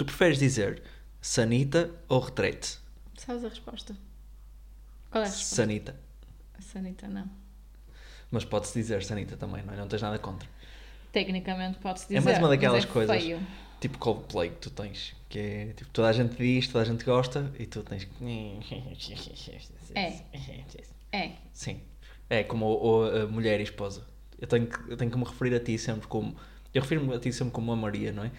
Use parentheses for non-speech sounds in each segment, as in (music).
Tu preferes dizer sanita ou retrete? Sabes a resposta? Qual é a resposta? Sanita. Sanita, não. Mas pode-se dizer sanita também, não é? Não tens nada contra. Tecnicamente pode-se dizer. É mais uma daquelas é coisas. Feio. Tipo Coldplay que tu tens, que é tipo, toda a gente diz, toda a gente gosta e tu tens que. É. É. Sim. É como o, o- a mulher e esposa. Eu tenho, que, eu tenho que me referir a ti sempre como. Eu refiro-me a ti sempre como a Maria, não é?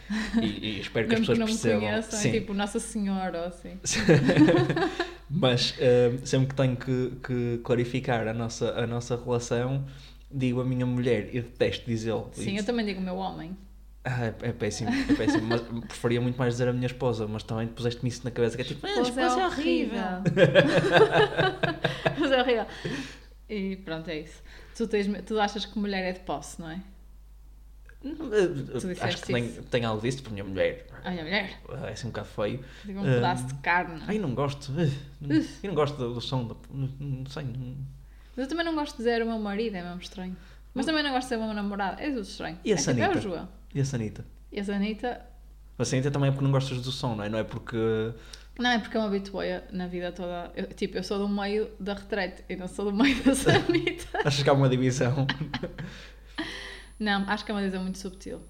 E, e (laughs) espero que as pessoas que não me percebam. conheçam, Sim. é tipo Nossa Senhora ou assim. (laughs) Mas (laughs) eh, sempre que tenho que, que clarificar a nossa, a nossa relação, digo a minha mulher e detesto dizê-lo. Sim, eu também digo meu homem. Ah, é, é péssimo, é péssimo. Mas preferia muito mais dizer a minha esposa, mas também puseste-me isso na cabeça que é tipo, ah, a esposa é horrível. Mas é horrível. E pronto, é isso. Tu, tens, tu achas que mulher é de posse, não é? Acho que tem, tem algo disso, porque a minha mulher a mulher. é assim um bocado feio. Digo um Ah, pedaço de carne. Ai, não gosto. não- Eu não gosto do, do som, do, não, não sei. não- Mas eu também não gosto de dizer o meu marido, é mesmo estranho. Mas também não gosto de ser o meu namorado, é tudo estranho. E a é, tipo, é Sanita? o João. E a Sanita? E a Sanita, A Sanita também é porque não gostas do som, não é? Não é porque. não é porque eu me habituei na vida toda. Eu, tipo, eu sou do meio da retrete e não sou do meio da (laughs) Sanita. Achas que há uma divisão? (laughs) não, acho que é uma coisa muito subtil.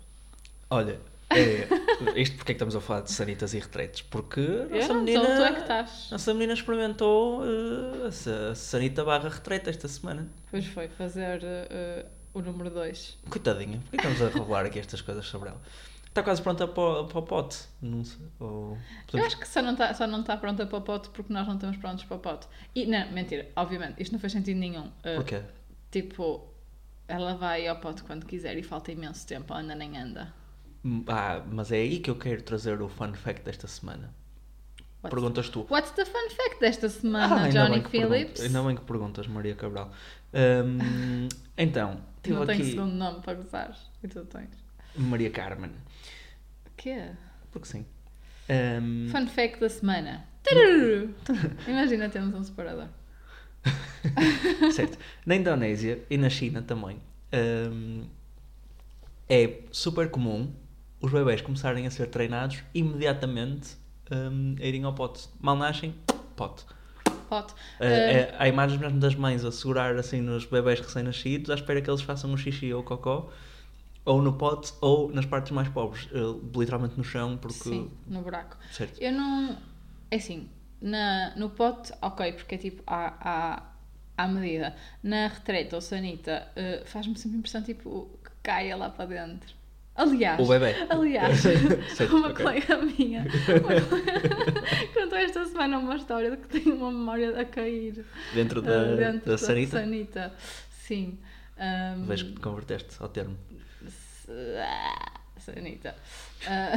Olha, é, (laughs) isto porque é que estamos a falar de sanitas e retretes? Porque nossa não menina. tu é que estás. Nossa menina experimentou eh, a sa- sanita barra retreta esta semana. Pois foi, fazer uh, o número 2. Coitadinha, por que estamos a revelar aqui estas coisas sobre ela? Está quase pronta para, o- para o pote, não sei. Ou, Eu acho que só não está só não tá pronta para o pote porque nós não estamos prontos para o pote. E, não, mentira, obviamente, isto não faz sentido nenhum. Uh, Porquê? Tipo, ela vai ao pote quando quiser e falta imenso tempo, ela ainda nem anda. Hum, Ah, mas é aí que eu quero trazer o fun fact desta semana. What's, Perguntas tu. what's the fun fact desta semana, Ah, Johnny Phillips? Ainda bem que perguntas, Maria Cabral. Hum, (laughs) então, tive não tenho aqui segundo nome para gozar. E tu tens. Maria Carmen. O quê? Porque sim. Hum, Fun fact da semana. Imagina termos um separador. (laughs) certo. Na Indonésia e na China também hum, é super comum os bebés começarem a ser treinados imediatamente hum, a irem ao pote. Mal nascem, pote. Pote. Uh, é- há imagens mesmo das mães a segurar assim nos bebés recém-nascidos à espera que eles façam um xixi ou cocó ou no pote ou nas partes mais pobres, uh, literalmente no chão porque... Sim, no buraco. Certo. Eu não. É assim, na, no pote, ok, porque é tipo à, à, à medida. Na retreta ou sanita, eh, faz-me sempre impressão tipo que caia lá para dentro. Aliás, O bebê. aliás, (laughs) Certo, uma ok. colega minha uma (laughs) contou esta semana uma história de que tem uma memória a cair Dentro da, eh, dentro da sanita. sanita. Sim. Ahm, Vejo que te converteste ao termo. se- sanita. (laughs) Ah,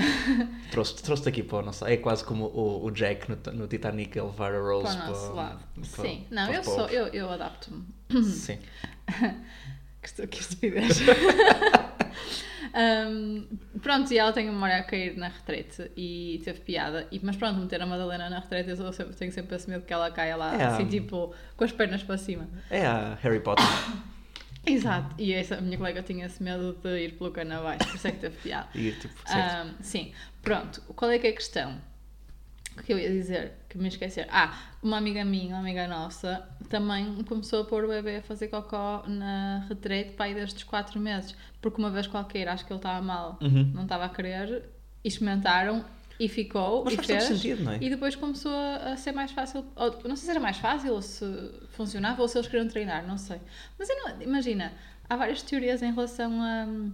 Trouxe-te trouxe aqui para o nosso. É quase como o, o Jack no, no Titanic a levar a Rose para o nosso lado. para- Sim, não, para eu os sou, eu, eu adapto-me. Sim. (laughs) Que, estu- que estupidez. (laughs) Um, pronto, e ela tem a memória a cair na retrete e teve piada. E, mas pronto, meter a Madalena na retrete, eu sempre- tenho sempre esse medo que ela caia lá, É, assim, hum. tipo, com as pernas para cima. É a Harry Potter. (coughs) Exato. E essa, a minha colega tinha esse medo de ir pelo cano abaixo, por isso é que teve piada. (laughs) E tipo. Um, sim, pronto. Qual é que é a questão? O que eu ia dizer? Que me esquecer. Ah, uma amiga minha, uma amiga nossa, também começou a pôr o bebê a fazer cocó na retrete para aí desde os 4 meses. Porque uma vez qualquer, acho que ele estava mal, Uhum. não estava a querer, e experimentaram e ficou. Mas e faz todo fez, sentido, não é? E depois começou a, a ser mais fácil. ou- não sei se era mais fácil ou se funcionava ou se eles queriam treinar, não sei. Mas não, imagina, há várias teorias em relação a hum,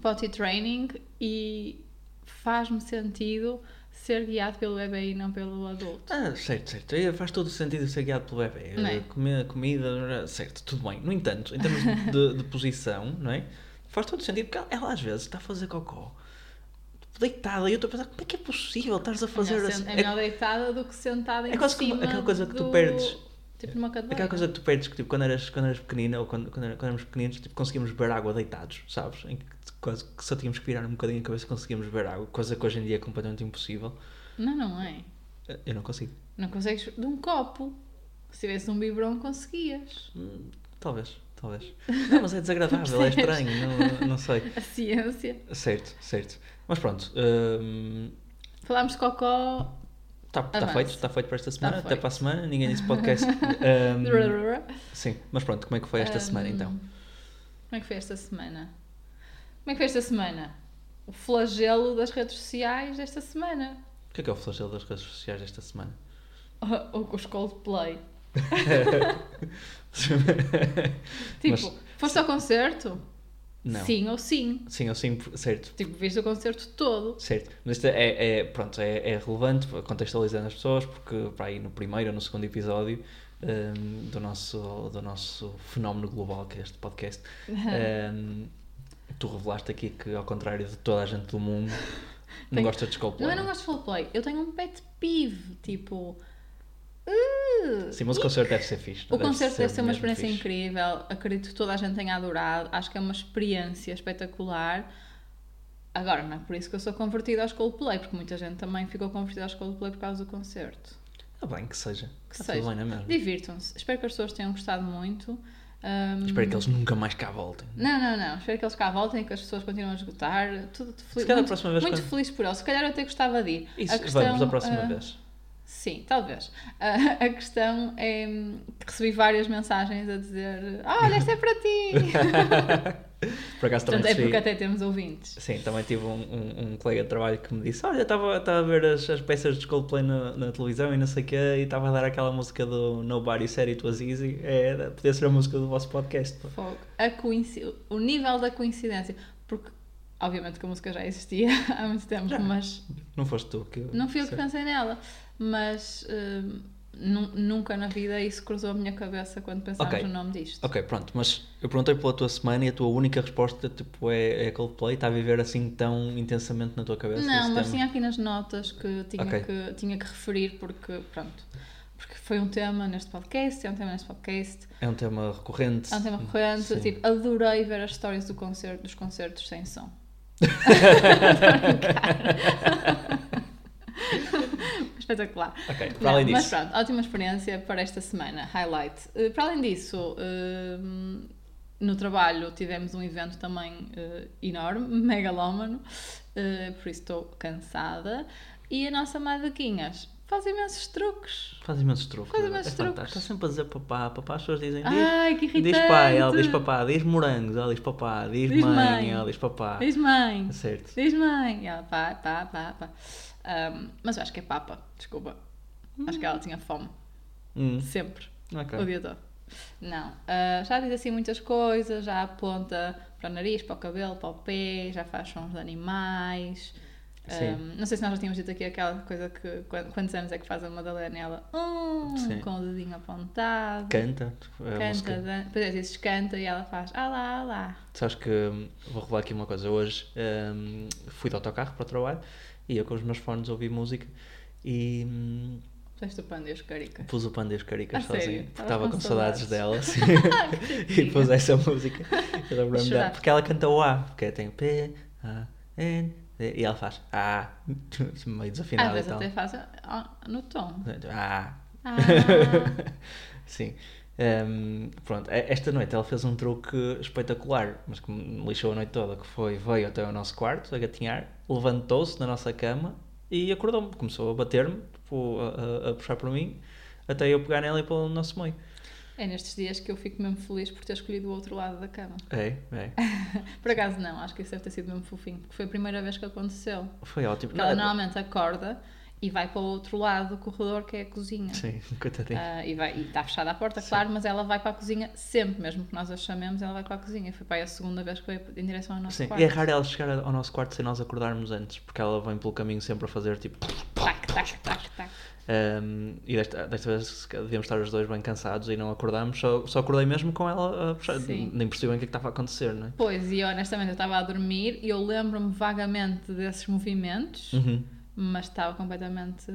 potty training e faz-me sentido ser guiado pelo bebê e não pelo adulto. Ah, certo, certo. É, Faz todo o sentido ser guiado pelo bebê. Não é? Eh, Comer, comida, certo, tudo bem. No entanto, em termos de, de posição, não é? Faz todo o sentido, porque ela às vezes está a fazer cocó deitada e eu estou a pensar, como é que é possível estares a fazer é melhor, assim? é melhor deitada do que sentada em é quase como cima aquela coisa que tu do- perdes. Tipo numa cadeira. Aquela coisa que tu perdes que tipo, quando, eras, quando eras pequenina ou quando, quando éramos pequeninos tipo, conseguíamos beber água deitados, sabes? Em que quase que só tínhamos que virar um bocadinho a cabeça e conseguíamos beber água, coisa que hoje em dia é completamente impossível. Não, não é. Eh, Eu não consigo. Não consegues de um copo. Se tivesse um biberon, conseguias. Hum, Talvez, talvez. Não, mas é desagradável, é (laughs) estranho, não, não sei. A ciência. Certo, certo. Mas pronto, hum, Falámos de cocó. Está tá Avance. feito, está feito para esta semana. Tá Até para a semana. Ninguém disse (laughs) podcast. Ahm, (laughs) sim, mas pronto, como é que foi esta semana então? Como é que foi esta semana? Como é que foi esta semana? O flagelo das redes sociais desta semana. O que é que é o flagelo das redes sociais desta semana? Ou com os Coldplay. (laughs) Tipo, Mas- foste ao concerto? Não. Sim ou sim. Sim, eu sim, certo. Tipo, viste o concerto todo. Certo, mas isto é, é- pronto, é, é relevante contextualizando as pessoas porque para aí no primeiro ou no segundo episódio hum, do, nosso, do nosso fenómeno global que é este podcast (laughs) hum, tu revelaste aqui que ao contrário de toda a gente do mundo (laughs) não Tenho- gosta de Coldplay Não, eu não gosto de Coldplay. Eu tenho um pet peeve. Tipo. Uh, Sim, mas o concerto deve ser fixe O concerto deve ser uma experiência fixe. incrível. Acredito que toda a gente tenha adorado. Acho que é uma experiência espetacular. Agora, não é por isso que eu sou convertida aos Coldplay, porque muita gente também ficou convertida aos Coldplay por causa do concerto. Ah, bem, que seja, Que Está seja. tudo bem, não é? Divirtam-se. Espero que as pessoas tenham gostado muito. Um, Espero que eles nunca mais cá voltem Não, não, não. Espero que eles cá voltem e que as pessoas continuem a esgotar. Tudo Se feliz. calhar a Muito, próxima vez muito quando- feliz por eles. Se calhar eu até gostava de ir. Isso, A questão, vamos a próxima ah, vez Sim, talvez. (laughs) A, a questão é que recebi várias mensagens a dizer: "Ah, Olha, esta é para ti! (laughs) por acaso também Portanto, é recebi- porque até temos ouvintes. Sim, também tive um, um, um colega de trabalho que me disse: Olha, estava a ver as, as peças de Coldplay na, na televisão e não sei o quê, e estava a dar aquela música do Nobody Said It Was Easy. É, podia ser a música do vosso podcast. pá." Fogo. A coinci... O nível da coincidência. Porque, obviamente, que a música já existia (laughs) há muito tempo, Já. mas Não foste tu que. não fui eu que pensei nela. Mas nu- nunca na vida isso cruzou a minha cabeça quando pensámos Ok. no nome disto. Ok, pronto, mas eu perguntei pela tua semana e a tua única resposta tipo, é, é Coldplay. Está a viver assim tão intensamente na tua cabeça? Não, mas tema? tinha aqui nas notas que tinha, Ok. que tinha que referir porque, pronto, porque foi um tema neste podcast, é um tema neste podcast, É um tema recorrente. é um tema recorrente, Sim. tipo, adorei ver as histórias do concerto, dos concertos sem som. (laughs) Espetacular. Ok, para Não, além mas disso. pronto, ótima experiência para esta semana, highlight. Eh, para além disso, hum, no trabalho tivemos um evento também eh, enorme, (laughs) megalómano, eh, por isso estou cansada. E a nossa Madaquinhas faz imensos truques. Faz imensos truques. Faz é imensos fantástico. truques. Está sempre a dizer papá, papá, as pessoas dizem diz, Ai, que irritante! diz pai, ela diz papá, diz morangos, ela diz papá, diz, Diz mãe, mãe. ela diz papá. Diz mãe, Certo. diz mãe. Ela, pá, pá, pá, pá. Ahm, mas eu acho que é papa, desculpa. Acho que ela tinha fome, Hum, sempre. ok. O dia todo. Não. Ah, já diz assim muitas coisas, já aponta para o nariz, para o cabelo, para o pé, já faz sons de animais. Ahm, não sei se nós já tínhamos dito aqui aquela coisa que quan- quantos anos é que faz a Madalena e ela "Hum", Sim. com o dedinho apontado. Canta. Canta, dan- depois é, dizes canta e ela faz ah lá, ah. Sabes que hum, vou revelar aqui uma coisa. Hoje hum, fui de autocarro para o trabalho e eu com os meus fones ouvi música e hum, Puseste o pano e as caricas. pus o Panda os Caricas A sério? sozinho porque estava com com saudades saudades? dela (laughs) assim, (laughs) e pus essa música. Eu dela, porque ela canta o A, porque tem P, A, N, e ela faz (laughs) A, meio Às desafinado e vezes tal. até faz ah, no tom. A. Ah, (laughs) Sim. Hum, pronto, e- esta noite ela fez um truque espetacular, mas que me lixou a noite toda, que foi, veio até o nosso quarto a gatinhar, levantou-se na nossa cama e acordou-me, começou a bater-me, tipo, a, a- a puxar por mim, até eu pegar nela e pô-la no nosso meio. É nestes dias que eu fico mesmo feliz por ter escolhido o outro lado da cama. É, é. (laughs) Por acaso não, acho que isso deve ter sido mesmo fofinho, porque foi a primeira vez que aconteceu. Foi ótimo. Porque ela Não, normalmente acorda e vai para o outro lado do corredor que é a cozinha. Sim, (laughs) coitadinho. Ah, e, vai, e está fechada a porta, Sim. claro, mas ela vai para a cozinha sempre, mesmo que nós a chamemos, ela vai para a cozinha. Foi para aí a segunda vez que foi em direção ao nosso Sim, quarto. e é raro ela chegar ao nosso quarto sem nós acordarmos antes, porque ela vem pelo caminho sempre a fazer tipo. Tac, tac, tac, tac. Um, e desta, desta vez devíamos estar os dois bem cansados e não acordámos, só, só acordei mesmo com ela a puxar. Sim. Nem percebi bem o que é que estava a acontecer, não é? Pois, e honestamente eu estava a dormir e eu lembro-me vagamente desses movimentos, Uhum. mas estava completamente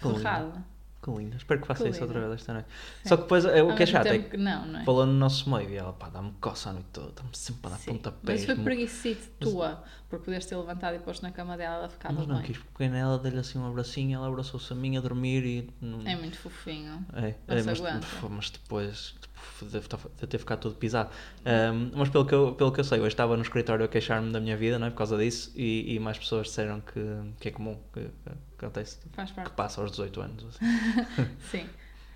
Claro. ferrada. Que linda. Espero que faça Que isso outra vez esta noite. Sim. Só que depois é, o que é chato é que não, não é? falou no nosso meio e ela, pá, dá-me coça a noite toda, está-me sempre a dar pontapés. Mas foi preguiçite tua, por poderes ter levantado e posto na cama dela, ela ficava Mas não bem. quis, porque nela dei-lhe assim um abracinho, ela abraçou-se a mim a dormir e. É muito fofinho. É, é, mas, mas depois tipo, deve, estar- deve ter ficado tudo pisado. Ahm, mas pelo que, eu, pelo que eu sei, hoje estava no escritório a queixar-me da minha vida, não é? Por causa disso, e, e mais pessoas disseram que, que é comum, que acontece, Faz que parte. passa aos 18 anos. Assim. (laughs) Sim.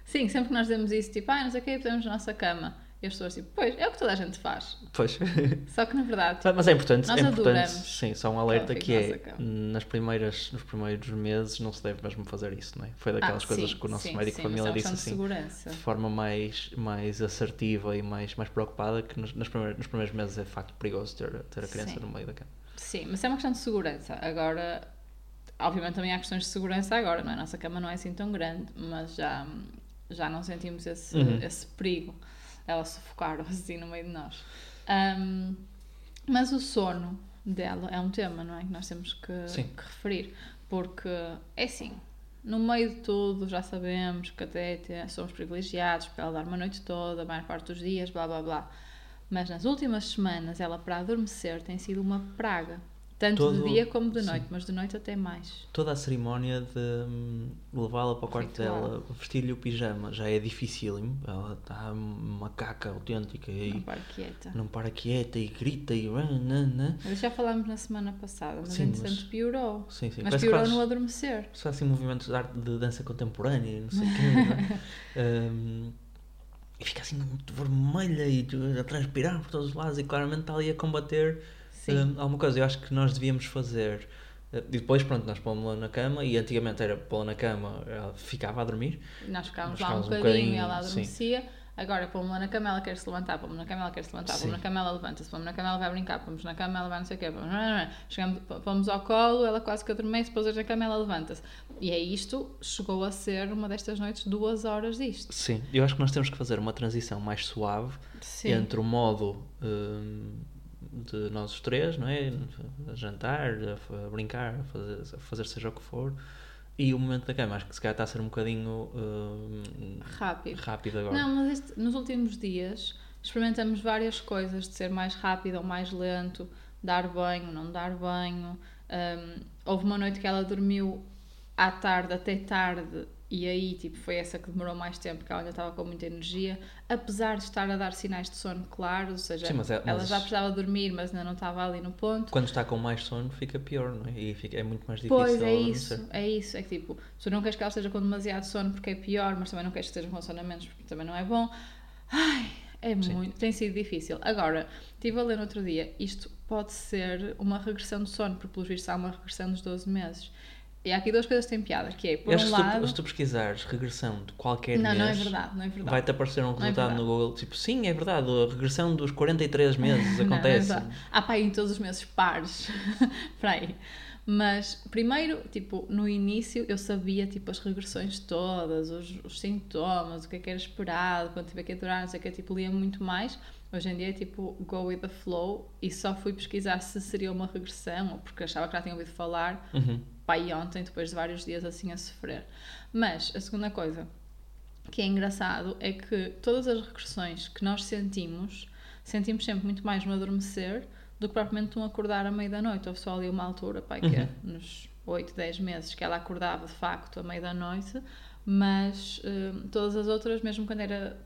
Sim, sempre que nós dizemos isso, tipo, ah, não sei o quê, podemos na nossa cama. E as pessoas, tipo, pois, é o que toda a gente faz. Pois. (laughs) Só que na verdade, tipo, Mas é importante, Nós é importante sim, só um alerta que que é, nas primeiras, nos primeiros meses não se deve mesmo fazer isso, não é? Foi daquelas ah, coisas sim, que o nosso sim, médico sim, de família é disse de assim, segurança. de forma mais, mais assertiva e mais, mais preocupada, que nos, nas primeiras, nos primeiros meses é de facto perigoso ter, ter a criança no meio da cama. Sim, mas é uma questão de segurança. Agora, obviamente também há questões de segurança agora, não é? A nossa cama não é assim tão grande, mas já, já não sentimos esse, Uhum. esse perigo, ela sufocar (laughs) assim no meio de nós. Ahm, mas o sono dela é um tema, não é? Que nós temos que, que referir, porque é assim. No meio de tudo, já sabemos que até somos privilegiados para ela dar uma noite toda, a maior parte dos dias, blá blá blá. Mas nas últimas semanas, ela para adormecer tem sido uma praga. Tanto Todo- de dia como de sim. noite, mas de noite até mais. Toda a cerimónia de hum, levá-la para o quarto Ritual. dela, vestir-lhe o pijama, já é dificílimo. Ela está uma caca autêntica Não e para quieta. não para quieta e grita e. Mas já falámos na semana passada, mas Sim, entretanto mas- piorou. Sim, sim. Mas Parece piorou no adormecer. Só assim movimentos de, arte- de dança contemporânea e não sei o quê. não é? (laughs) Hum, e fica assim muito vermelha e a transpirar por todos os lados e claramente está ali a combater Sim. hum, alguma coisa. Eu acho que nós devíamos fazer. eh, E depois, pronto, nós pomos-la na cama e antigamente era pô-la na cama, ela ficava a dormir. Nós ficávamos Nós lá um um bocadinho, e bocadinho, ela sim. adormecia. Agora, pomos lá na cama, ela quer se levantar, pomos na cama, ela quer se levantar, Sim. pomos na cama, ela levanta-se, pomos na cama, ela vai brincar, pomos na cama, ela vai não sei o quê, pomos... Chegamos, pomos ao colo, ela quase que adormece, depois na cama, ela levanta-se. E é isto, chegou a ser uma destas noites, duas horas disto. Sim, eu acho que nós temos que fazer uma transição mais suave Sim. entre o modo hum, de nós os três, não é? A jantar, a, brincar, a fazer, a fazer seja o que for, e o momento da cama. Acho que se calhar está a ser um bocadinho hum, Rápido. rápido agora. Não, mas este- nos últimos dias experimentamos várias coisas de ser mais rápido ou mais lento, dar banho, não dar banho. Hum, houve uma noite que ela dormiu à tarde até tarde e aí tipo foi essa que demorou mais tempo porque ela ainda estava com muita energia apesar de estar a dar sinais de sono claros ou seja Sim, mas é- ela mas- já precisava dormir mas ainda não estava ali no ponto Quando está com mais sono fica pior, não é? E fica, é muito mais difícil Pois é isso, é isso. É que tipo, tu não queres que ela esteja com demasiado sono porque é pior, mas também não queres que esteja com sono a menos porque também não é bom. Ai, é Sim. muito, tem sido difícil. Agora, estive a ler no outro dia, isto pode ser uma regressão de sono, porque pelos vistos há uma regressão dos 12 meses. E há aqui duas coisas que têm piada, que é, por um se lado... tu, se tu pesquisares regressão de qualquer Não, mês, não é verdade, não é verdade. vai-te aparecer um é resultado verdade. no Google, tipo, sim, é verdade, a regressão dos 43 (laughs) meses Não, não é acontece. Há pá, em todos os meses pares. (laughs) Para aí. Mas, primeiro, tipo, no início eu sabia, tipo, as regressões todas, os, os sintomas, o que é que era esperado, quando tiver que durar, não sei o que, tipo, lia muito mais. Hoje em dia é tipo, go with the flow e só fui pesquisar se seria uma regressão ou porque achava que já tinha ouvido falar, Uhum. Pai ontem, depois de vários dias assim a sofrer. Mas, a segunda coisa que é engraçado é que todas as regressões que nós sentimos, sentimos sempre muito mais no adormecer do que propriamente um acordar à meia da noite. Houve só ali uma altura, pai, que é nos 8, 10 meses, que ela acordava de facto à meia da noite, mas hum, todas as outras, mesmo quando era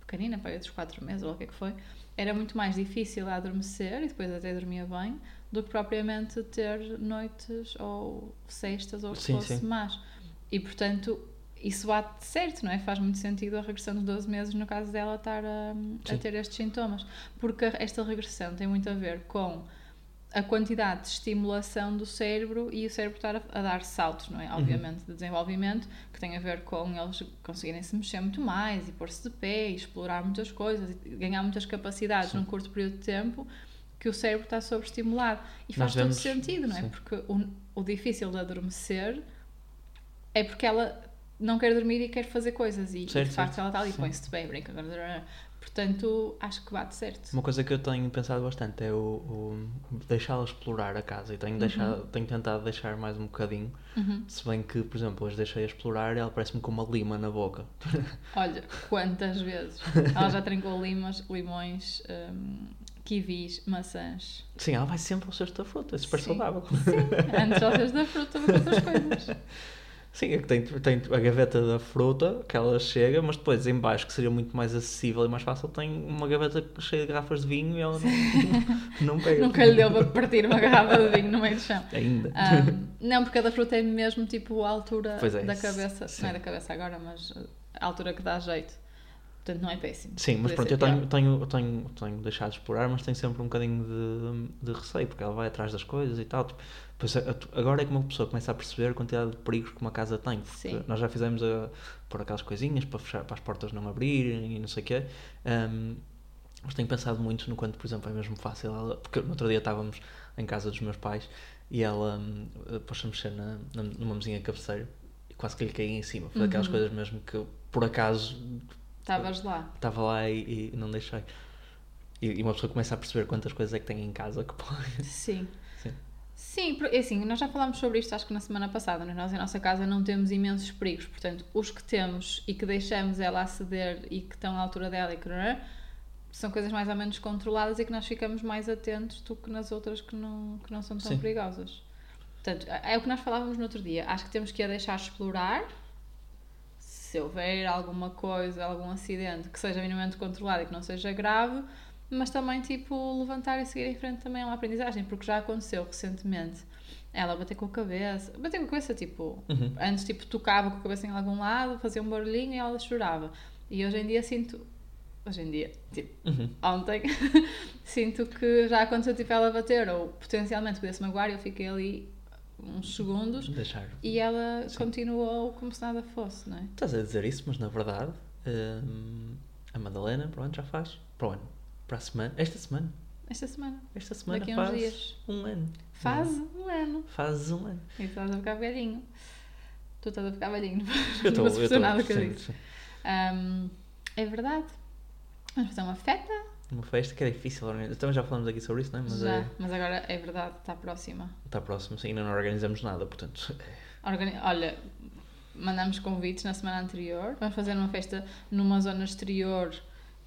pequenina, pai, outros 4 meses ou o que é que foi, era muito mais difícil a adormecer e depois até dormia bem do que propriamente ter noites ou sextas ou o que Sim, fosse sim. más. E portanto, isso bate certo, não é? Faz muito sentido a regressão dos 12 meses no caso dela estar a, a Sim. ter estes sintomas. Porque esta regressão tem muito a ver com a quantidade de estimulação do cérebro e o cérebro estar a, a dar saltos, não é? Obviamente, de desenvolvimento, que tem a ver com eles conseguirem se mexer muito mais e pôr-se de pé e explorar muitas coisas e ganhar muitas capacidades Sim. num curto período de tempo que o cérebro está sobreestimulado. E Nós faz todo vemos- sentido, não é? sim. Porque o, o difícil de adormecer é porque ela não quer dormir e quer fazer coisas e, e Certo, de facto certo. ela está ali, põe-se de pé, brinca, Portanto, acho que bate certo. Uma coisa que eu tenho pensado bastante é o, o deixá-la explorar a casa e tenho, deixado, tenho tentado deixar mais um bocadinho. Uhum. Se bem que, por exemplo, hoje deixei-a explorar e ela parece-me com uma lima na boca. (laughs) Olha, quantas vezes? (laughs) Ela já trincou limas, limões, hum, kiwis, maçãs. Sim, ela vai sempre ao cesto da fruta, é super Sim. saudável. Sim, antes já fez da fruta que outras coisas. (laughs) Sim, é que tem, tem a gaveta da fruta que ela chega, mas depois em baixo, que seria muito mais acessível e mais fácil, tem uma gaveta cheia de garrafas de vinho e ela não, (laughs) não pega. Nunca lhe deu para partir uma garrafa de vinho no meio do chão. Ainda. Ahm, não, porque a da fruta é mesmo tipo a altura é, da cabeça. sim. Não é da cabeça agora, mas a altura que dá jeito. Portanto, não é péssimo. Sim, mas pronto, eu tenho, tenho, tenho, tenho deixado de explorar, mas tenho sempre um bocadinho de, de receio, porque ela vai atrás das coisas e tal. Tipo, pois a- agora é que uma pessoa começa a perceber a quantidade de perigos que uma casa tem. Sim. nós já fizemos a, pôr aquelas coisinhas para, fechar, para as portas não abrirem e não sei o quê. Ahm, mas tenho pensado muito no quanto, por exemplo, é mesmo fácil ela. Porque no outro dia estávamos em casa dos meus pais e ela hum, pôs-se a mexer na, numa mesinha cabeceira e quase que lhe caí em cima. Foi Uhum. coisas mesmo que por acaso Estavas lá. estava lá e, e não deixei. E, e uma pessoa começa a perceber quantas coisas é que tem em casa que pode. Sim. Sim. Sim, é assim, nós já falámos sobre isto acho que na semana passada, nós em nossa casa não temos imensos perigos, portanto, os que temos e que deixamos ela aceder e que estão à altura dela e que não é, são coisas mais ou menos controladas e que nós ficamos mais atentos do que nas outras que não, que não são tão Sim. perigosas. Portanto, é o que nós falávamos no outro dia. Acho que temos que a deixar explorar. Se houver alguma coisa, algum acidente que seja minimamente controlado e que não seja grave, mas também tipo levantar e seguir em frente também é uma aprendizagem, porque já aconteceu recentemente ela bater com a cabeça, bater com a cabeça tipo, Uhum. antes tipo tocava com a cabeça em algum lado, fazia um barulhinho e ela chorava. E hoje em dia sinto, hoje em dia, tipo, Uhum. ontem, (laughs) sinto que já aconteceu tipo ela bater ou potencialmente podia-se magoar e eu fiquei ali uns segundos Deixar. e ela Sim. continuou como se nada fosse, não é? Estás a dizer isso, mas na verdade hum, a Madalena para o ano já faz. Para o ano. Para a semana. Esta semana. Esta semana. Esta semana Daqui a faz uns dias. um ano. Faz um ano. Faz um ano. E tu estás a ficar velhinho. Tu estás a ficar velhinho. Eu estou. (laughs) Não nada que eu disse. sim. Ahm, é verdade. Vamos fazer uma festa? Uma festa que é difícil organizar. Também já falamos aqui sobre isso, não é? Mas Já. é, Mas agora é verdade, está próxima. está próximo. Sim, ainda não organizamos nada, portanto. Organi- Olha, mandamos convites na semana anterior. Vamos fazer uma festa numa zona exterior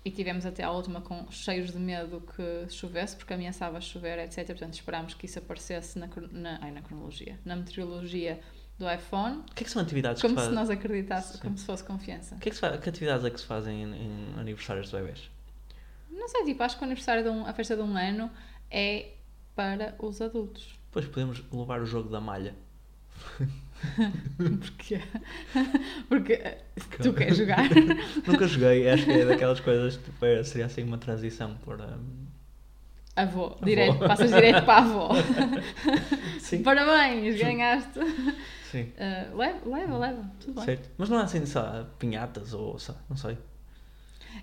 e tivemos até à última com cheios de medo que chovesse, porque ameaçava chover, etc. Portanto, esperámos que isso aparecesse na, na, ai, na cronologia, na meteorologia do iPhone, O que é que são atividades como que se se fazem? nós acreditássemos, como se fosse confiança. Que, é que, se que atividades é que se fazem em, em aniversários de bebés? Não sei, tipo, acho que o aniversário de um, a festa de um ano é para os adultos. Depois podemos levar o jogo da malha. (laughs) Porquê? Porque tu queres jogar. (laughs) Nunca joguei, acho que é daquelas coisas tipo, é, seria assim uma transição para. hum, Avô, direto, passas direto para a avó. (laughs) Sim, Parabéns, ganhaste. sim. Uh, leva, leva, leva, tudo bem. Certo. Mas não há assim, lá, pinhatas ou lá, não sei.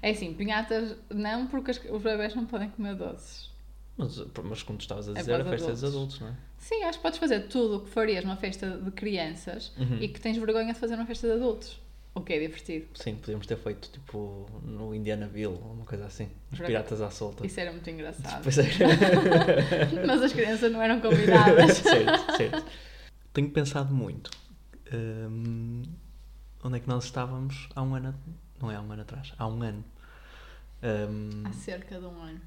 É assim, pinhatas não, porque as- os bebés não podem comer doces. Mas, mas como tu estavas a É dizer, para a festa é dos adultos. adultos, não é? Sim, acho que podes fazer tudo o que farias numa festa de crianças Uhum. e que tens vergonha de fazer numa festa de adultos. O que é divertido. Sim, podíamos ter feito tipo no Indianaville ou uma coisa assim. Os piratas à solta. Isso era muito engraçado. Pois é. (laughs) Mas as crianças não eram convidadas. (laughs) certo, certo. Tenho pensado muito. hum, onde é que nós estávamos há um ano? A- Não é há um ano atrás, há um ano. Hum, Há cerca de um ano.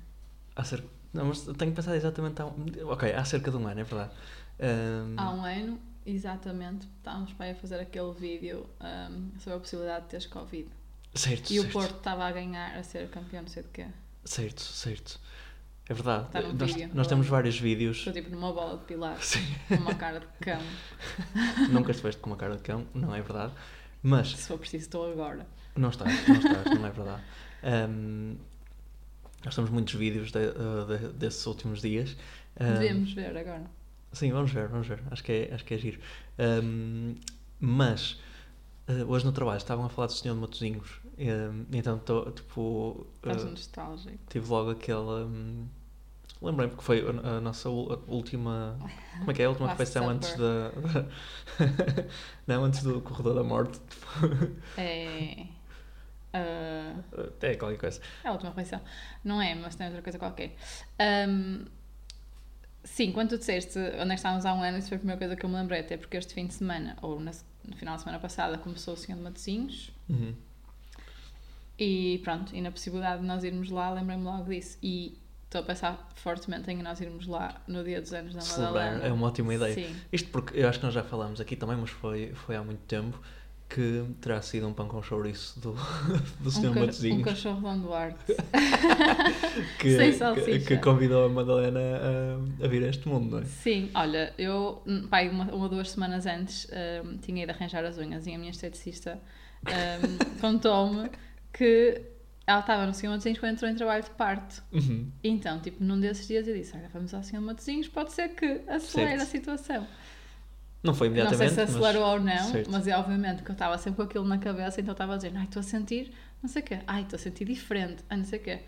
há cerca. Não, mas tenho pensado exatamente há um. Ok, há cerca de um ano, é verdade. Hum, Há um ano, exatamente, estávamos para ir fazer aquele vídeo um, sobre a possibilidade de teres Covid. certo, E o certo, Porto estava a ganhar, a ser campeão, não sei de quê. certo, certo. É verdade. No nós, vídeo, nós temos vários vídeos. Estou tipo numa bola de Sim. com uma cara de cão. (laughs) Nunca estiveste com uma cara de cão, não é verdade. Mas Se for preciso, estou agora. Não estás, não estás, não é verdade. Ahm, nós temos muitos vídeos de- de- desses últimos dias. Ahm, Devemos ver agora. Sim, vamos ver, vamos ver. Acho que é, acho que é giro. Ahm, mas ah, hoje no trabalho estavam a falar do Senhor de Matosinhos. Então estou tipo. Estás ah, nostálgico. tive logo aquela. hum, Lembrei-me porque foi a, nossa última. Como é que é? A última (laughs) refeição antes da. (laughs) não, antes do corredor da morte. É. Ah, É qualquer coisa. é a última refeição. Não é, mas tem outra coisa qualquer. Ahm, sim, quando tu disseste onde é estávamos há um ano, isso foi a primeira coisa que eu me lembrei, até porque este fim de semana, ou no final da semana passada, começou o Senhor de Matosinhos. Uhum. E pronto, e na possibilidade de nós irmos lá, lembrei-me logo disso. E estou a pensar fortemente em nós irmos lá no dia dos anos da Celebrar Madalena. é uma ótima ideia. Sim. Isto porque eu acho que nós já falámos aqui também, mas foi, foi há muito tempo que terá sido um pão com chouriço do, (laughs) do Sr. Um, ca- um Matosinhos cachorro Dom Duarte. (laughs) que, sem que, salsicha. que convidou a Madalena a, a vir a este mundo, não é? Sim, olha, eu, hum, pai, uma, uma ou duas semanas antes, hum, tinha ido arranjar as unhas e a minha esteticista hum, (laughs) contou-me que ela estava no Senhor Matosinhos quando entrou em trabalho de parto. Uhum. Então, tipo, num desses dias eu disse: Olha, vamos ao Senhor Matosinhos, pode ser que acelere Certo. a situação. Não foi Não sei imediatamente. se acelerou ou não, certo. mas é obviamente que eu estava sempre com aquilo na cabeça, então eu estava a dizer: Ai, estou a sentir não sei o quê, ai, estou a sentir diferente, ai, não sei o quê.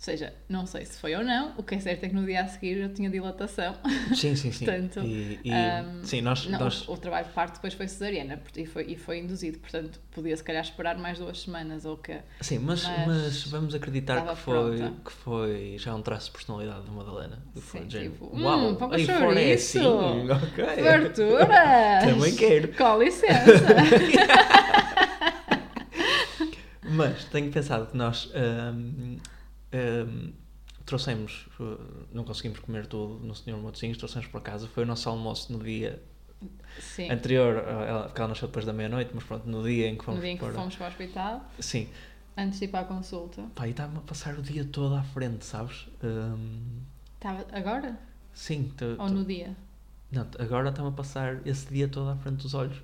Ou seja, não sei se foi ou não, o que é certo é que no dia a seguir eu tinha dilatação. Sim, sim, sim. (laughs) Portanto, e, e- hum, sim, nós, Não, nós o, o trabalho de parto depois foi cesariana e foi, e foi induzido, portanto podia se calhar esperar mais duas semanas ou o que Sim, mas, Mas mas vamos acreditar que foi, pronta. que foi já um traço de personalidade da Madalena. Que foi Sim, de género, tipo, Uau, hum, pão com aí fora é assim, ok. (laughs) Também quero. Com (laughs) licença! Mas tenho pensado que nós hum, hum, trouxemos, uh, não conseguimos comer tudo no Senhor Matosinhos, trouxemos para casa. Foi o nosso almoço no dia Sim, anterior, uh, ela, porque ela nasceu depois da meia-noite, mas pronto, no dia em que no fomos dia em que para. fomos para o hospital, Sim, antes de ir para a consulta. pá, e estava a passar o dia todo à frente, sabes? Hum, Estava agora? sim, Ou no dia? não, agora está-me a passar esse dia todo à frente dos olhos.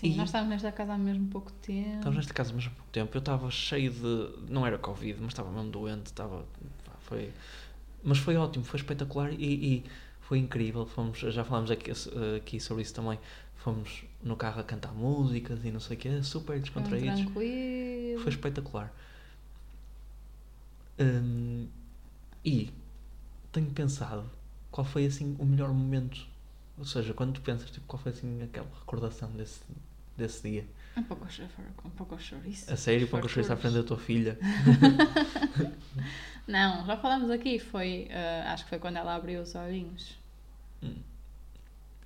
Sim, E- nós estávamos nesta casa há mesmo pouco tempo. Estávamos nesta casa mesmo há pouco tempo. Eu estava cheio de. Não era Covid, mas estava mesmo doente. Estava. Foi... Mas foi ótimo, foi espetacular e, e foi incrível. Fomos, já falámos aqui, aqui sobre isso também. Fomos no carro a cantar músicas e não sei o quê, super Foi descontraídos. tranquilo. Foi espetacular. Hum, e tenho pensado qual foi assim o melhor momento. Ou seja, quando tu pensas, tipo, qual foi assim aquela recordação desse, desse dia? Um pouco um pouco chouriço. A sério, pão com chouriço à frente da tua filha. (laughs) Não, já falámos aqui, foi, eh, acho que foi quando ela abriu os olhinhos. Hum.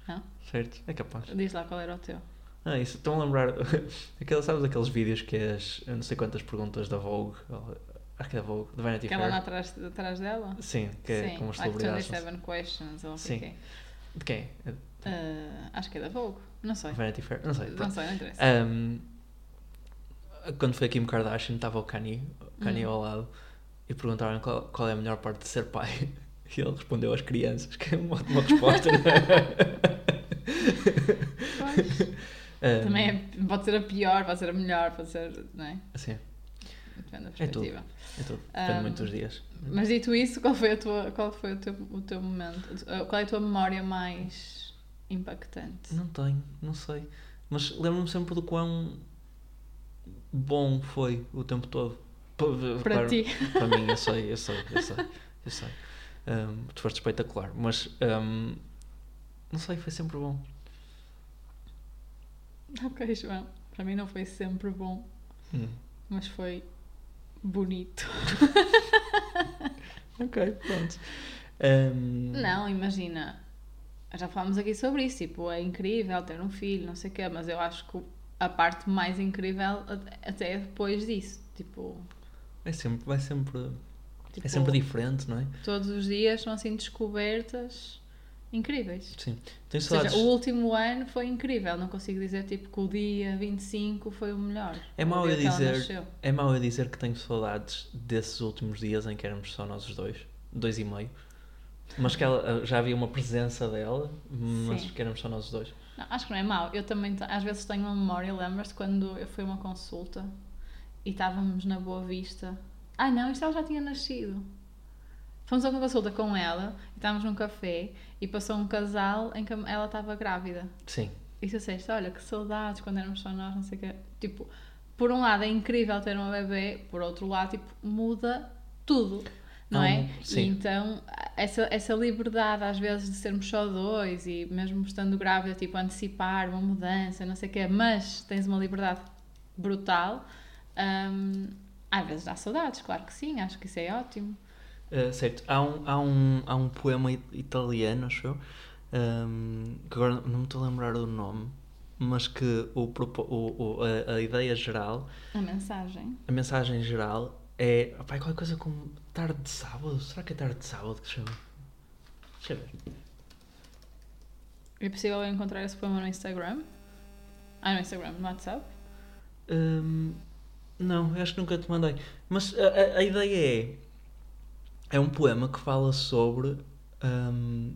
Não? Certo, é capaz. Diz lá qual era o teu. Ah, isso, estão a lembrar. (laughs) Aquela, sabes aqueles vídeos que é as. Eu não sei quantas perguntas da Vogue. Acho que é da Vogue, da Vanity Aquela lá Fair. atrás, atrás dela? Sim, que é Sim, com as like celebridades. 27 questions ou Sim. é que é. De quem? É Eh, acho que é da Vogue. Não sei. Vanity Fair? Não sei. Não pronto. sei, não interessa. Ahm, quando foi a Kim Kardashian, estava o Kanye, o Kanye Hum. ao lado e perguntaram qual, qual é a melhor parte de ser pai. (laughs) E ele respondeu às crianças, que é uma ótima resposta. Ahm, Também é, pode ser a pior, pode ser a melhor, pode ser. Não é? Sim, Depende da É tudo. perspectiva. é tudo. Depende Ahm, muito dos dias. Mas dito isso, qual foi, a tua, qual foi o, teu, o teu momento? Uh, Qual é a tua memória mais impactante? Não tenho, não sei. Mas lembro-me sempre do quão bom foi o tempo todo. Pa- Para repara, ti. Para mim, eu sei, eu sei, eu sei. Eu sei. Ahm, tu foste espetacular, mas ahm, não sei, foi sempre bom. Ok, João. Para mim não foi sempre bom, Hum. mas foi bonito. (laughs) Ok, pronto. Ahm, (laughs) Não, imagina. Já falámos aqui sobre isso. Tipo, é incrível ter um filho, não sei o quê, mas eu acho que a parte mais incrível até é depois disso. Tipo, É sempre, vai sempre. tipo É sempre diferente, não é? todos os dias são assim descobertas incríveis. Sim. Tenho Ou seja, o último ano foi incrível. Não consigo dizer tipo que o dia 25 foi o melhor. É mau eu dizer-. É mau eu dizer que tenho saudades desses últimos dias em que éramos só nós os dois, dois e meio. Mas que ela, já havia uma presença dela, mas Sim. que éramos só nós dois. Não, acho que não é mau. Eu também, às vezes, tenho uma memória. Lembras-te quando eu fui a uma consulta e estávamos na Boa Vista? Ah, não, isto ela já tinha nascido. Fomos a uma consulta com ela e estávamos num café e passou um casal em que ela estava grávida. Sim. E tu disseste, olha que saudades quando éramos só nós, não sei o quê. Tipo, por um lado é incrível ter uma bebê, por outro lado, tipo, muda tudo. Não é? sim. E então, essa, essa liberdade às vezes de sermos só dois e mesmo estando grávida, tipo, antecipar uma mudança, não sei o quê, mas tens uma liberdade brutal. Um, às vezes dá saudades, claro que sim, acho que isso é ótimo. Uh, certo, há um, há, um, há um poema italiano, acho eu, um, que agora não me estou a lembrar do nome, mas que o, o, o a, a, ideia geral. A mensagem. A mensagem geral é. Pai, qualquer coisa como tarde de sábado. Será que é tarde de sábado que se chama? Deixa eu ver. É possível encontrar esse poema no Instagram? Ah, no Instagram, no WhatsApp? Um, não, acho que nunca te mandei. Mas a, a, a, ideia é. É um poema que fala sobre um,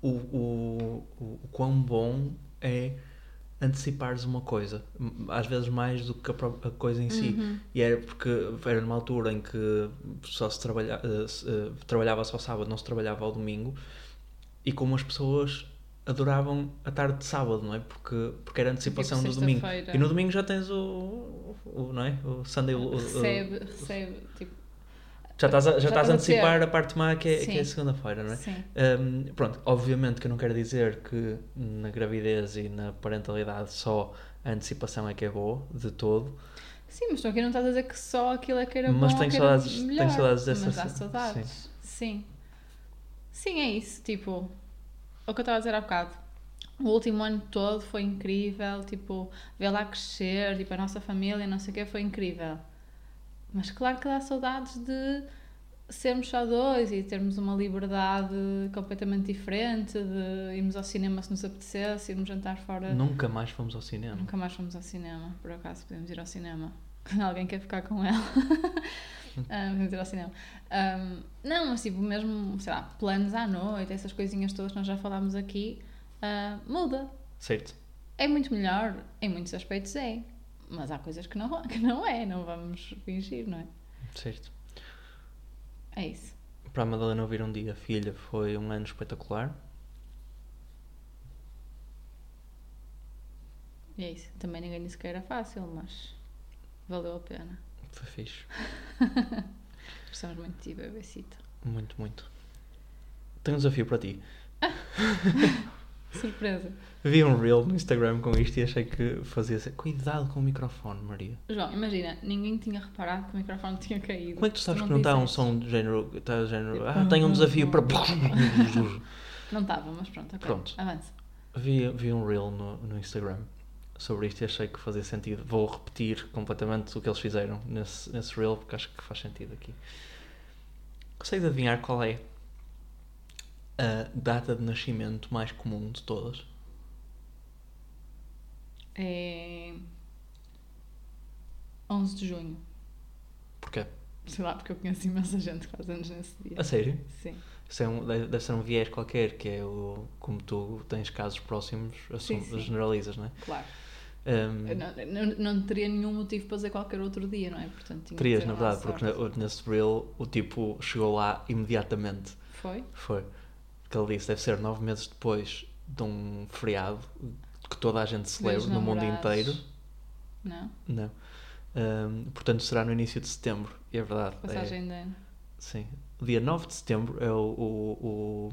o, o, o, o quão bom é antecipares uma coisa, às vezes mais do que a, coisa em si. Uhum. E era porque era numa altura em que só se, trabalha, uh, se uh, trabalhava só sábado, não se trabalhava ao domingo, e como as pessoas adoravam a tarde de sábado, não é? Porque, porque era antecipação tipo do domingo. E no domingo já tens o, o não é? O Sunday. O, recebe, recebe, tipo, já estás a, já, estás a antecipar a parte má que é, que é segunda-feira, não é? Sim. Um, pronto, obviamente que eu não quero dizer que na gravidez e na parentalidade só a antecipação é que é boa, de todo. Sim, mas tu aqui não estás a dizer que só aquilo é que era mas bom tenho saudades, melhor. tenho saudades dessa... Mas há saudades, sim. sim. Sim, é isso, tipo, o que eu estava a dizer há bocado. O último ano todo foi incrível, tipo, ver lá crescer, tipo, a nossa família, não sei o quê, foi incrível. Mas claro que dá saudades de sermos só dois e termos uma liberdade completamente diferente, de irmos ao cinema se nos apetecesse, irmos jantar fora. Nunca mais fomos ao cinema. Nunca mais fomos ao cinema, por acaso podemos ir ao cinema. Quando (laughs) alguém quer ficar com ela. um, (laughs) podemos ir ao cinema. Um, não, mas tipo, mesmo, sei lá, planos à noite, essas coisinhas todas que nós já falámos aqui, uh, muda. Certo. É muito melhor, em muitos aspectos é. Mas há coisas que não, (laughs) que não é, não vamos fingir, não é? Certo. É isso. Para a Madalena ouvir um dia, filha, foi um ano espetacular. E é isso. Também ninguém disse que era fácil, mas valeu a pena. Foi fixe. (laughs) Gostamos muito de ti, bebecita. Muito, muito. Tenho um desafio para ti. (laughs) Surpresa. Vi um reel no Instagram com isto e achei que fazia ser. Cuidado com o microfone, Maria. João, imagina, ninguém tinha reparado que o microfone tinha caído. Como é que tu sabes que não está um som de género. Está de género. Ah, tenho um desafio para. (laughs) não estava, mas pronto, ok. Pronto. Avança. Vi, vi um reel no, no Instagram sobre isto e achei que fazia sentido. Vou repetir completamente o que eles fizeram nesse, nesse reel porque acho que faz sentido aqui. Consegues adivinhar qual é a data de nascimento mais comum de todas? É. 11 de junho. Porquê? Sei lá, porque eu conheço imensa gente que faz anos nesse dia. A sério? Sim. Isso é um, deve ser um viés qualquer, que é o. Como tu tens casos próximos, assum, sim, sim. generalizas, não é? Claro. Um, não, não, não, teria nenhum motivo para dizer qualquer outro dia, não é? Portanto, terias, na verdade, porque nesse reel o tipo chegou lá imediatamente. Foi? Foi que ele disse deve ser nove meses depois de um feriado que toda a gente celebra no mundo inteiro. Não? Não. Um, portanto, será no início de setembro. E é verdade. Passagem é, de ano. Sim. Dia 9 de setembro é o, o, o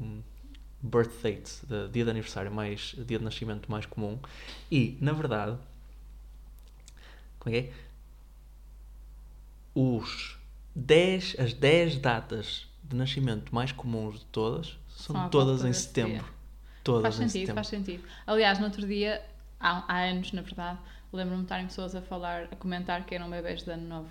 birth date, o dia de aniversário, mais, dia de nascimento mais comum. E, na verdade, como é que é? Os 10, as 10 datas de nascimento mais comuns de todas são todas em setembro. Todas faz em sentido, setembro. faz sentido. Aliás, no outro dia, há, há anos, na verdade, lembro-me de estarem pessoas a falar, a comentar que eram bebés de ano novo.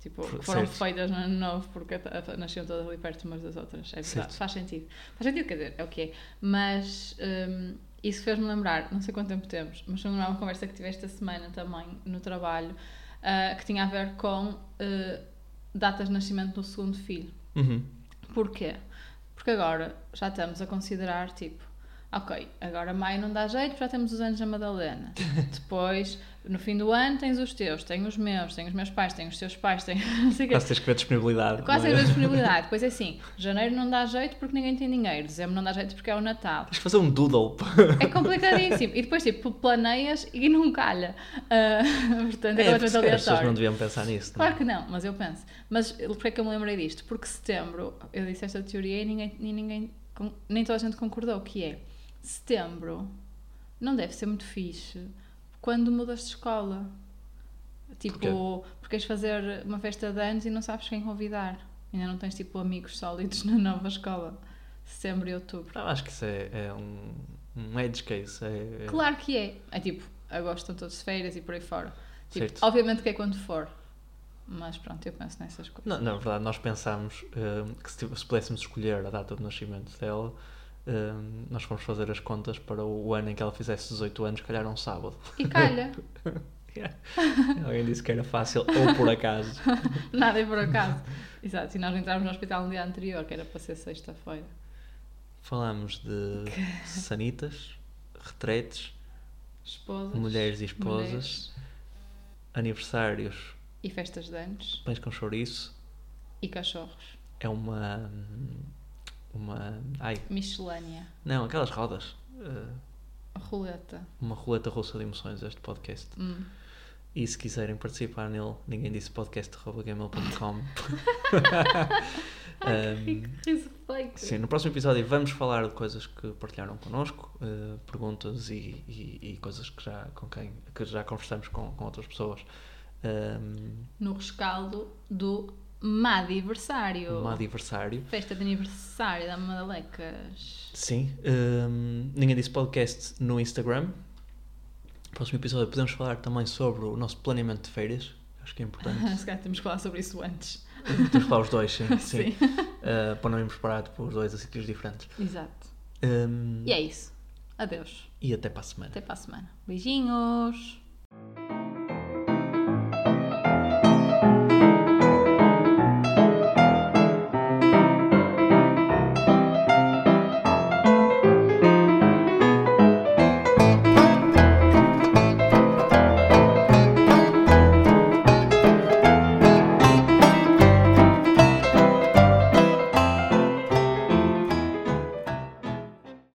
Tipo, que foram certo. feitas no ano novo porque nasciam todas ali perto umas das outras. É verdade, certo. faz sentido. Faz sentido, quer dizer, é o que é. Mas um, isso fez-me lembrar, não sei quanto tempo temos, mas foi uma conversa que tive esta semana também no trabalho, uh, que tinha a ver com uh, datas de nascimento do segundo filho. Uhum. Porquê? Porque agora já estamos a considerar, tipo, ok, agora maio não dá jeito, já temos os anos da Madalena. (laughs) Depois, no fim do ano, tens os teus, tenho os meus, tenho os meus pais, tenho os teus pais, tenho. (laughs) Quase tens que ver disponibilidade. Quase tens que ver (laughs) disponibilidade. Depois é assim, janeiro não dá jeito porque ninguém tem dinheiro, dezembro não dá jeito porque é o Natal. Tens que fazer um doodle. É complicadíssimo. E depois, tipo, planeias e não calha. Uh, (laughs) portanto, é, é completamente aleatório. As pessoas não deviam pensar nisso. Não? É? Claro que não, mas eu penso. Mas porquê é que eu me lembrei disto? Porque setembro, eu disse esta teoria e ninguém, ninguém nem toda a gente concordou, que é setembro não deve ser muito fixe quando mudas de escola. Tipo, porque queres fazer uma festa de anos e não sabes quem convidar. Ainda não tens tipo amigos sólidos (laughs) na nova escola. Setembro e outubro. Ah, acho que isso é, é um, um edge case. É, é- Claro que é. É tipo, agosto estão todos de férias e por aí fora. Tipo, Certo. obviamente que é quando for. Mas pronto, eu penso nessas coisas. Na, na verdade, nós pensámos hum, que se, tiv- se pudéssemos escolher a data de nascimento dela, nós fomos fazer as contas para o, ano em que ela fizesse 18 anos, calhar um sábado. E calha, (laughs) Alguém disse que era fácil, ou por acaso. (laughs) nada é por acaso. Exato, e nós entramos no hospital no dia anterior, que era para ser sexta-feira. Falámos de sanitas, retretes, Esposas. mulheres e esposas, mulheres aniversários, E festas de anos. pães com chouriço. E cachorros. É uma. Uma. Ai, não, aquelas rodas. Uh, Roleta. uma roleta russa de emoções, este podcast. Hum. E se quiserem participar nele, ninguém disse podcast.gmail.com. Um, (laughs) (laughs) riso fake. sim, no próximo episódio vamos falar de coisas que partilharam connosco, uh, perguntas e, e- e coisas que já, com quem, que já conversamos com, com outras pessoas. Um, No rescaldo do Madiversário. aniversário. Festa de aniversário da Madalecas. Sim, um, ninguém disse podcast no Instagram. No próximo episódio podemos falar também sobre o nosso planeamento de férias. Acho que é importante. (laughs) Se calhar temos que falar sobre isso antes. Temos que falar os dois, sim. (laughs) sim. Sim. Uh, para não irmos parar por os dois a sítios diferentes. Exato. Um, E é isso. Adeus. e até para a semana. Até para a semana. Beijinhos.